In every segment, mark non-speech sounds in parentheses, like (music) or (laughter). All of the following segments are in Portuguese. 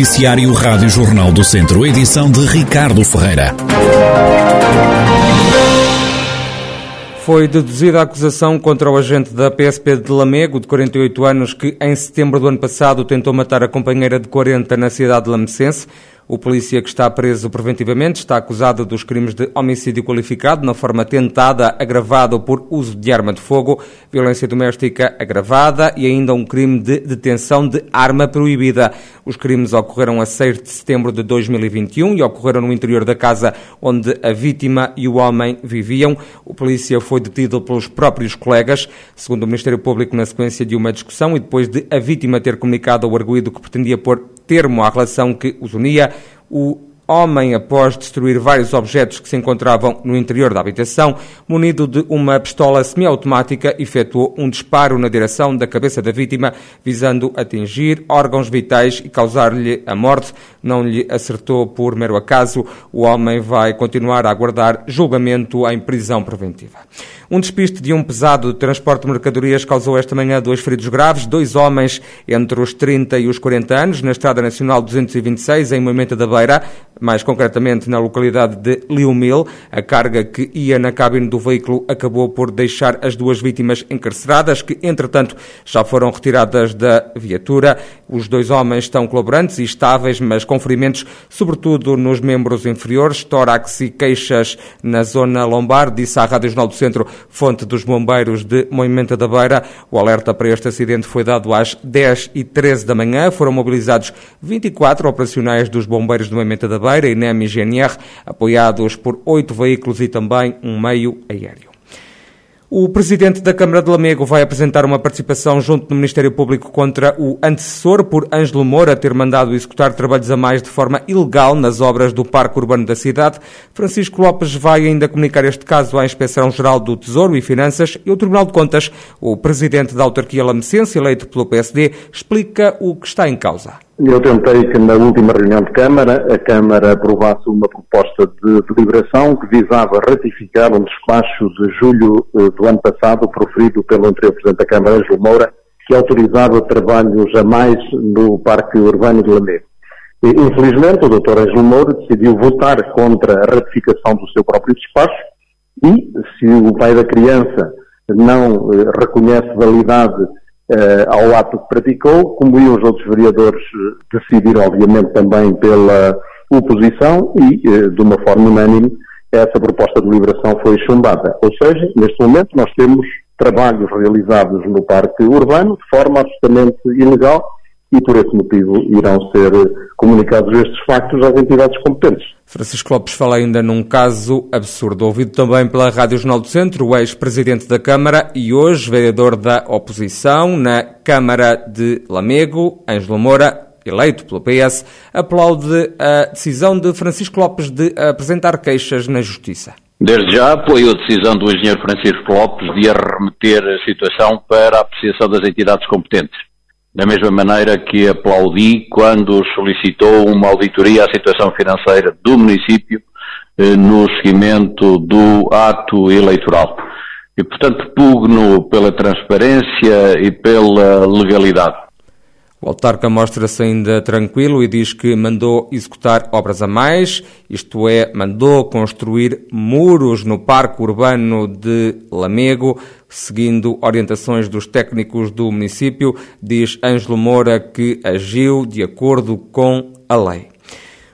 Noticiário Rádio Jornal do Centro, edição de Ricardo Ferreira. Foi deduzida a acusação contra o agente da PSP de Lamego, de 48 anos, que em setembro do ano passado tentou matar a companheira de 40 na cidade de Lamecense. O polícia que está preso preventivamente está acusado dos crimes de homicídio qualificado na forma tentada, agravado por uso de arma de fogo, violência doméstica agravada e ainda um crime de detenção de arma proibida. Os crimes ocorreram a 6 de setembro de 2021 e ocorreram no interior da casa onde a vítima e o homem viviam. O polícia foi detido pelos próprios colegas, segundo o Ministério Público, na sequência de uma discussão e depois de a vítima ter comunicado ao arguído que pretendia pôr termo à relação que os unia, o homem, após destruir vários objetos que se encontravam no interior da habitação, munido de uma pistola semiautomática, efetuou um disparo na direção da cabeça da vítima, visando atingir órgãos vitais e causar-lhe a morte. Não lhe acertou por mero acaso. O homem vai continuar a aguardar julgamento em prisão preventiva. Um despiste de um pesado de transporte de mercadorias causou esta manhã dois feridos graves, dois homens entre os 30 e os 40 anos, na Estrada Nacional 226, em Moimenta da Beira mais concretamente na localidade de Liumil. A carga que ia na cabine do veículo acabou por deixar as duas vítimas encarceradas, que entretanto já foram retiradas da viatura. Os dois homens estão colaborantes e estáveis, mas com ferimentos, sobretudo nos membros inferiores, tórax e queixas na zona lombar, disse à Rádio Jornal do Centro, fonte dos bombeiros de Moimenta da Beira. O alerta para este acidente foi dado às 10 e 13 da manhã. Foram mobilizados 24 operacionais dos bombeiros de Moimenta da Beira e GNR, apoiados por oito veículos e também um meio aéreo. O presidente da Câmara de Lamego vai apresentar uma participação junto do Ministério Público contra o antecessor por Ângelo Moura ter mandado executar trabalhos a mais de forma ilegal nas obras do Parque Urbano da cidade. Francisco Lopes vai ainda comunicar este caso à Inspeção-Geral do Tesouro e Finanças e ao Tribunal de Contas. O presidente da autarquia lamecense, eleito pelo PSD, explica o que está em causa. Eu tentei que na última reunião de Câmara a Câmara aprovasse uma proposta de deliberação que visava ratificar um despacho de julho eh, do ano passado proferido pelo anterior Presidente da Câmara, Ângelo Moura, que autorizava trabalhos a mais no Parque Urbano de Lamego. Infelizmente, o Dr. Ângelo Moura decidiu votar contra a ratificação do seu próprio despacho e, se o pai da criança não eh, reconhece validade ao ato que praticou, como iam os outros vereadores eh, decidir, obviamente, também pela oposição e, uh, de uma forma unânime, essa proposta de liberação foi chumbada. Ou seja, neste momento nós temos trabalhos realizados no parque urbano de forma absolutamente ilegal e por esse motivo irão ser comunicados estes factos às entidades competentes. Francisco Lopes fala ainda num caso absurdo, ouvido também pela Rádio Jornal do Centro, o ex-presidente da Câmara e hoje vereador da oposição na Câmara de Lamego, Ângelo Moura, eleito pelo PS, aplaude a decisão de Francisco Lopes de apresentar queixas na Justiça. Desde já apoio a decisão do engenheiro Francisco Lopes de arremeter a situação para a apreciação das entidades competentes da mesma maneira que aplaudi quando solicitou uma auditoria à situação financeira do município eh, no seguimento do ato eleitoral. E, portanto, pugno pela transparência e pela legalidade. O autarca mostra-se ainda tranquilo e diz que mandou executar obras a mais, isto é, mandou construir muros no Parque Urbano de Lamego, seguindo orientações dos técnicos do município, diz Ângelo Moura que agiu de acordo com a lei.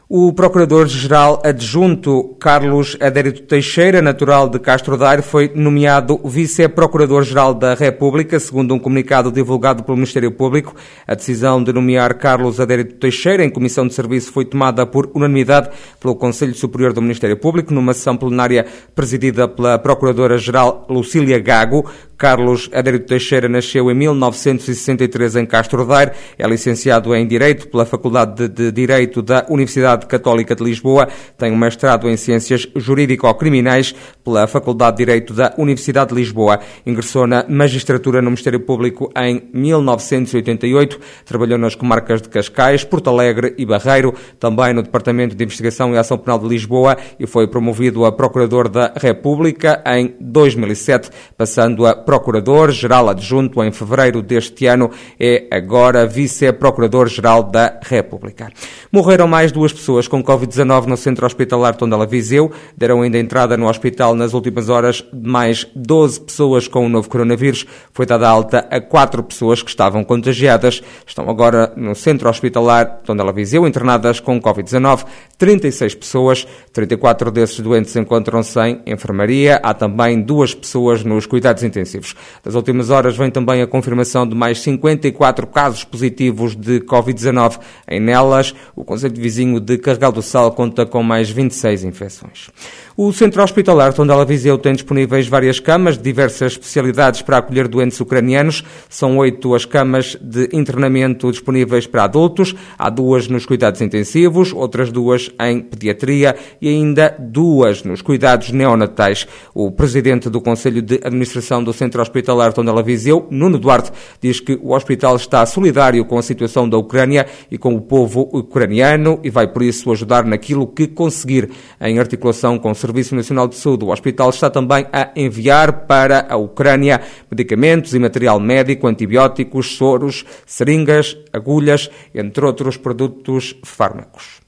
O Procurador-Geral Adjunto Carlos Adérito Teixeira, natural de Castro Daire, foi nomeado Vice-Procurador-Geral da República, segundo um comunicado divulgado pelo Ministério Público. A decisão de nomear Carlos Adérito Teixeira em comissão de serviço foi tomada por unanimidade pelo Conselho Superior do Ministério Público, numa sessão plenária presidida pela Procuradora-Geral Lucília Gago. Carlos Adérito Teixeira nasceu em 1963 em Castro Daire, é licenciado em Direito pela Faculdade de Direito da Universidade Universidade Católica de Lisboa, tem um mestrado em Ciências Jurídico-Criminais pela Faculdade de Direito da Universidade de Lisboa. Ingressou na magistratura no Ministério Público em 1988, trabalhou nas comarcas de Cascais, Porto Alegre e Barreiro, também no Departamento de Investigação e Ação Penal de Lisboa e foi promovido a Procurador da República em 2007, passando a Procurador-Geral Adjunto em fevereiro deste ano. É agora Vice-Procurador-Geral da República. Morreram mais duas pessoas com Covid-19 no Centro Hospitalar Tondela Viseu. Deram ainda entrada no hospital nas últimas horas mais 12 pessoas com o novo coronavírus. Foi dada alta a quatro pessoas que estavam contagiadas. Estão agora no Centro Hospitalar Tondela Viseu internadas com Covid-19. 36 pessoas, 34 desses doentes encontram-se em enfermaria. Há também duas pessoas nos cuidados intensivos. Das últimas horas vem também a confirmação de mais 54 casos positivos de Covid-19. Em nelas, o Conselho Vizinho de Carregal do Sal conta com mais 26 infecções. O Centro Hospitalar Tondela Viseu tem disponíveis várias camas de diversas especialidades para acolher doentes ucranianos. São oito as camas de internamento disponíveis para adultos. Há duas nos cuidados intensivos, outras duas em pediatria e ainda duas nos cuidados neonatais. O presidente do Conselho de Administração do Centro Hospitalar Tondela Viseu, Nuno Duarte, diz que o hospital está solidário com a situação da Ucrânia e com o povo ucraniano e vai por isso ajudar naquilo que conseguir em articulação com Serviço Nacional de Saúde. O hospital está também a enviar para a Ucrânia medicamentos e material médico, antibióticos, soros, seringas, agulhas, entre outros produtos fármacos.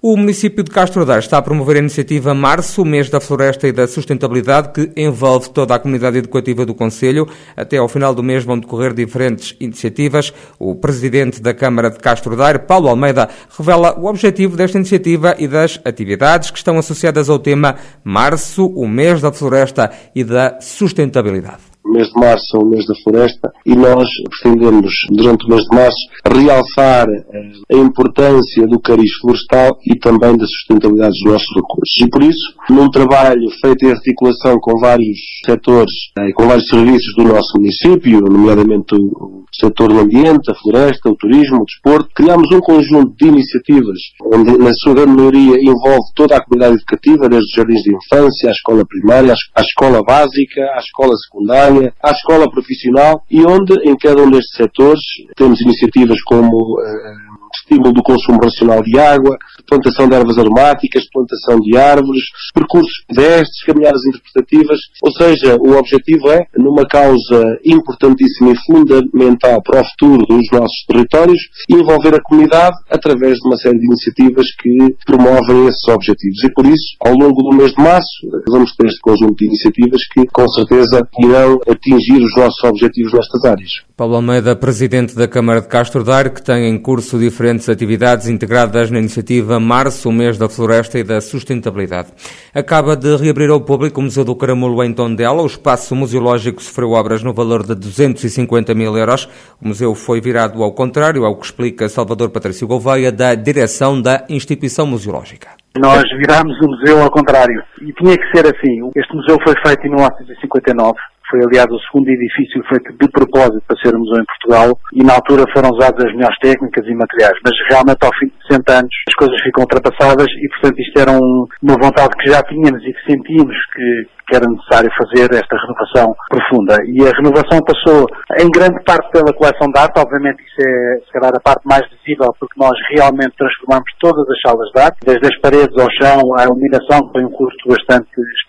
O município de Castro Daire está a promover a iniciativa Março, mês da floresta e da sustentabilidade, que envolve toda a comunidade educativa do Conselho. Até ao final do mês vão decorrer diferentes iniciativas. O presidente da Câmara de Castro Daire, Paulo Almeida, revela o objetivo desta iniciativa e das atividades que estão associadas ao tema Março, o mês da floresta e da sustentabilidade o mês de março é o mês da floresta e nós pretendemos, durante o mês de março, realçar eh, a importância do cariz florestal e também da sustentabilidade dos nossos recursos. E por isso, num trabalho feito em articulação com vários setores e eh, com vários serviços do nosso município, nomeadamente o setor do ambiente, a floresta, o turismo, o desporto, criamos um conjunto de iniciativas onde, na sua grande maioria, envolve toda a comunidade educativa, desde os jardins de infância, à escola primária, à escola básica, à escola secundária, à escola profissional e onde, em cada um destes setores, temos iniciativas como uh, estímulo do consumo racional de água, plantação de ervas aromáticas, plantação de árvores, percursos pedestres, caminhadas interpretativas, ou seja, o objetivo é, numa causa importantíssima e fundamental para o futuro dos nossos territórios, envolver a comunidade através de uma série de iniciativas que promovem esses objetivos. E por isso, ao longo do mês de março, vamos ter este conjunto de iniciativas que, com certeza, irão atingir os nossos objetivos nestas áreas. Paulo Almeida, presidente da Câmara de Castro Daire, que tem em curso diferentes atividades integradas na iniciativa Março, o mês da floresta e da sustentabilidade. Acaba de reabrir ao público o Museu do Caramulo em Tondela. O espaço museológico sofreu obras no valor de 250 mil euros. O museu foi virado ao contrário, ao que explica Salvador Patrício Gouveia, da direção da instituição museológica. Nós virámos o museu ao contrário. E tinha que ser assim. Este museu foi feito em 1959 foi, aliás, o segundo edifício feito de propósito para ser museu em Portugal e na altura foram usadas as melhores técnicas e materiais. Mas realmente, ao fim de 60 anos, as coisas ficam ultrapassadas e, portanto, isto era um, uma vontade que já tínhamos e que sentíamos que, que era necessário fazer esta renovação profunda. E a renovação passou em grande parte pela coleção de arte, obviamente isso é se calhar a parte mais visível porque nós realmente transformamos todas as salas de arte, desde as paredes ao chão, à iluminação, que foi um custo bastante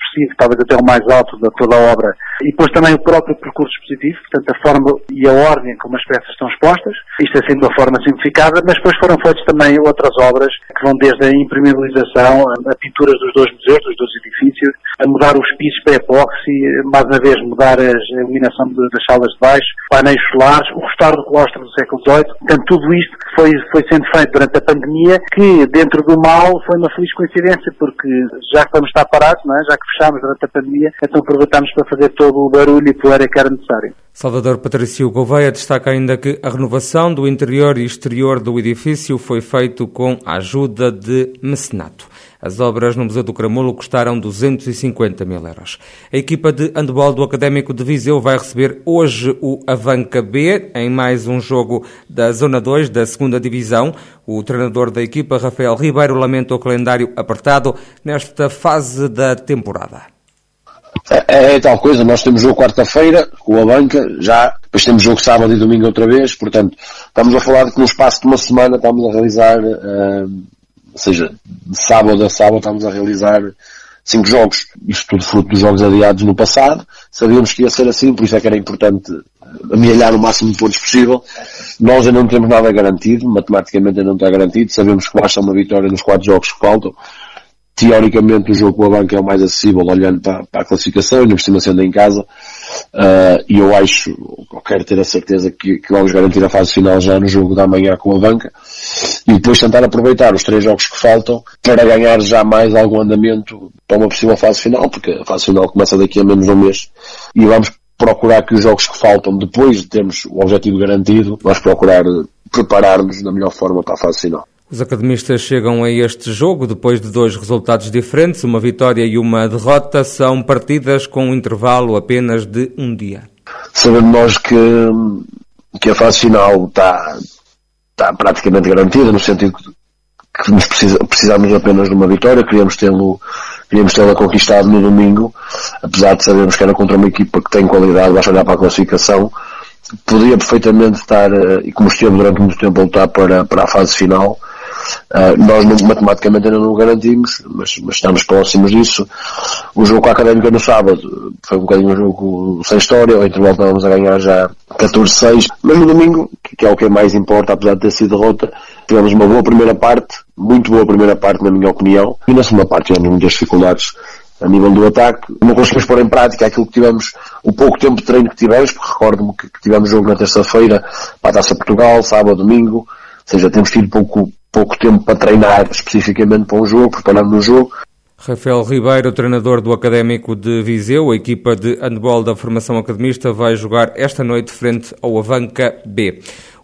expressivo, talvez até o mais alto de toda a obra. E depois também o próprio percurso expositivo, portanto a forma e a ordem como as peças estão expostas, isto é de uma forma simplificada, mas depois foram feitas também outras obras que vão desde a impermeabilização, a pinturas dos dois museus, dos dois edifícios, a mudar os pisos para epóxi, mais uma vez mudar a iluminação das salas de baixo, painéis solares, o restauro do claustro do século XVIII. Portanto, tudo isto foi, foi sendo feito durante a pandemia, que dentro do mal foi uma feliz coincidência, porque já que vamos estar parados, não é? já que fechámos durante a pandemia, então aproveitámos para fazer todo o barulho e poeira que era necessário. Salvador Patrício Gouveia destaca ainda que a renovação do interior e exterior do edifício foi feito com a ajuda de mecenato. As obras no Museu do Caramulo custaram 250 mil euros. A equipa de handball do Académico de Viseu vai receber hoje o Avanca B em mais um jogo da Zona 2 da segunda Divisão. O treinador da equipa, Rafael Ribeiro, lamenta o calendário apertado nesta fase da temporada. É, é, é, tal coisa, nós temos jogo quarta-feira com a banca, já, depois temos jogo sábado e domingo outra vez, portanto, estamos a falar de que no espaço de uma semana estamos a realizar, uh, ou seja, de sábado a sábado estamos a realizar cinco jogos. Isto tudo fruto dos jogos adiados no passado. Sabíamos que ia ser assim, por isso é que era importante amealhar o máximo de pontos possível. Nós ainda não temos nada garantido, matematicamente ainda não está garantido. Sabemos que basta uma vitória nos quatro jogos que faltam teoricamente o jogo com a banca é o mais acessível olhando para, para a classificação, ainda por cima sendo em casa, uh, e eu acho, eu quero ter a certeza que, que, vamos garantir a fase final já no jogo da manhã com a banca, e depois tentar aproveitar os três jogos que faltam para ganhar já mais algum andamento para uma possível fase final, porque a fase final começa daqui a menos de um mês, e vamos procurar que os jogos que faltam, depois de termos o objetivo garantido, vamos procurar preparar-nos da melhor forma para a fase final. Os academistas chegam a este jogo depois de dois resultados diferentes, uma vitória e uma derrota. São partidas com um intervalo apenas de um dia. Sabendo nós que, que a fase final está, está praticamente garantida, no sentido que nos precisa, precisamos apenas de uma vitória, queríamos tê-lo queríamos tê-la conquistado no domingo, apesar de sabermos que era contra uma equipa que tem qualidade, basta olhar para a classificação, poderia perfeitamente estar, eh, e como esteve durante muito tempo a lutar para, para a fase final, Uh, nós matematicamente ainda não garantimos, mas, mas, estamos próximos disso. O jogo com a Académica no sábado foi um bocadinho um jogo sem história, ao intervalo estávamos a ganhar já 14-6, mas no domingo, que, é o que mais importa, apesar de ter sido derrota, tivemos uma boa primeira parte, muito boa primeira parte na minha opinião, e na segunda parte tivemos muitas dificuldades a nível do ataque. Não conseguimos pôr em prática aquilo que tivemos, o pouco tempo de treino que tivemos, porque recordo-me que tivemos jogo na terça-feira para a Taça Portugal, sábado, domingo, ou seja, temos tido pouco, pouco tempo para treinar especificamente para um jogo, preparando um jogo. Rafael Ribeiro, treinador do Académico de Viseu, a equipa de handball da formação academista vai jogar esta noite frente ao Avanca B.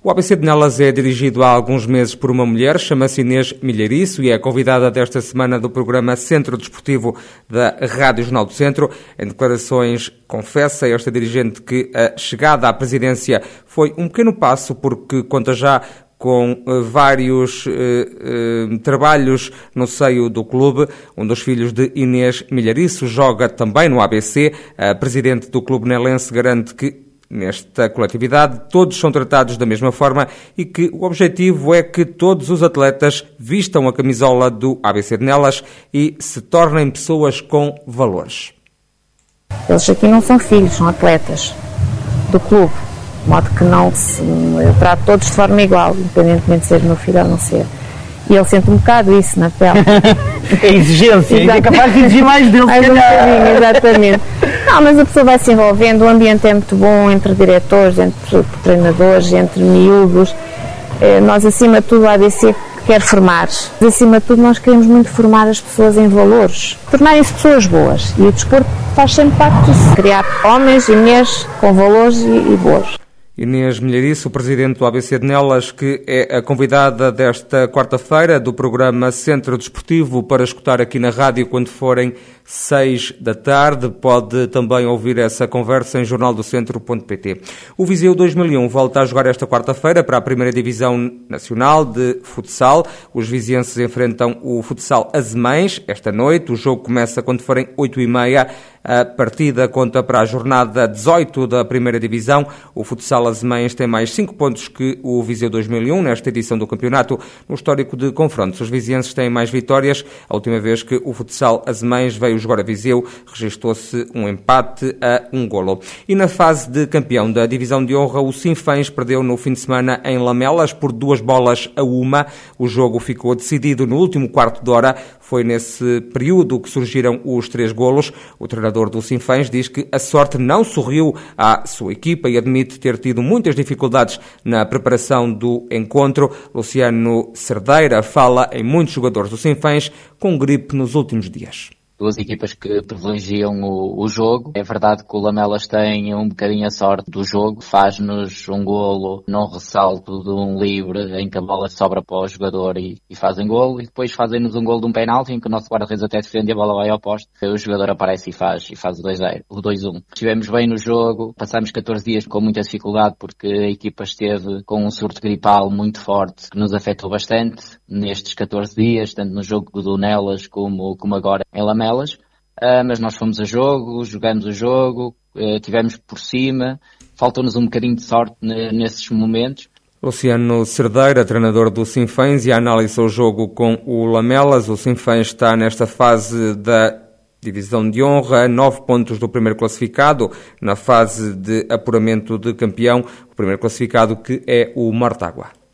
O ABC de Nelas é dirigido há alguns meses por uma mulher, chama-se Inês Milhariço e é convidada desta semana do programa Centro Desportivo da Rádio Jornal do Centro. Em declarações, confessa esta dirigente que a chegada à presidência foi um pequeno passo porque conta já com uh, vários uh, uh, trabalhos no seio do clube. Um dos filhos de Inês Milhariço joga também no ABC. A presidente do clube nelense garante que nesta coletividade todos são tratados da mesma forma e que o objetivo é que todos os atletas vistam a camisola do ABC de Nelas e se tornem pessoas com valores. Eles aqui não são filhos, são atletas do clube de modo que não se, eu trato todos de forma igual, independentemente de ser meu filho ou não ser. E ele sente um bocado isso na pele. (laughs) é exigência, é capaz de exigir mais dele. Mais um bocadinho, exatamente. Não, mas a pessoa vai se envolvendo, o ambiente é muito bom entre diretores, entre treinadores, entre miúdos. Eh, nós, acima de tudo, a ADC quer formar. Acima de tudo, nós queremos muito formar as pessoas em valores, tornarem-se pessoas boas. E o desporto faz sempre parte disso. Criar homens e mulheres com valores e, e boas. Inês Milhariço, presidente do ABC de Nelas, que é a convidada desta quarta-feira do programa Centro Desportivo para escutar aqui na rádio quando forem seis da tarde. Pode também ouvir essa conversa em jornaldocentro.pt. O Viseu 2001 volta a jogar esta quarta-feira para a primeira divisão nacional de futsal. Os vizienses enfrentam o futsal Azemães esta noite. O jogo começa quando forem oito e meia. A partida conta para a jornada 18 da primeira divisão. O futsal Azemães tem mais 5 pontos que o Viseu 2001 nesta edição do campeonato. No histórico de confrontos, os vizienses têm mais vitórias. A última vez que o futsal Azemães veio jogar a Viseu, registrou-se um empate a um golo. E na fase de campeão da divisão de honra, o Sinfãs perdeu no fim de semana em Lamelas por duas bolas a uma. O jogo ficou decidido no último quarto de hora. Foi nesse período que surgiram os três golos. O treinador do Sinfãs diz que a sorte não sorriu à sua equipa e admite ter tido muitas dificuldades na preparação do encontro. Luciano Cerdeira fala em muitos jogadores do Sinfãs com gripe nos últimos dias. Duas equipas que privilegiam o, o, jogo. É verdade que o Lamelas tem um bocadinho a sorte do jogo, faz-nos um golo num ressalto de um livre em que a bola sobra para o jogador e, e fazem golo, e depois fazem-nos um golo de um penalti em que o nosso guarda-redes até defende e a bola vai ao poste, o jogador aparece e faz, e faz o 2-0, o 2-1. Estivemos bem no jogo, passámos 14 dias com muita dificuldade porque a equipa esteve com um surto gripal muito forte que nos afetou bastante nestes 14 dias, tanto no jogo do Nelas como, como agora em Lamelas uh, mas nós fomos a jogo, jogamos o jogo, uh, tivemos por cima, faltou-nos um bocadinho de sorte nesses momentos. Luciano Cerdeira, treinador do Sinfãs, e analisou o jogo com o Lamelas. O Sinfãs está nesta fase da divisão de honra, nove pontos do primeiro classificado, na fase de apuramento de campeão, o primeiro classificado que é o Mortágua.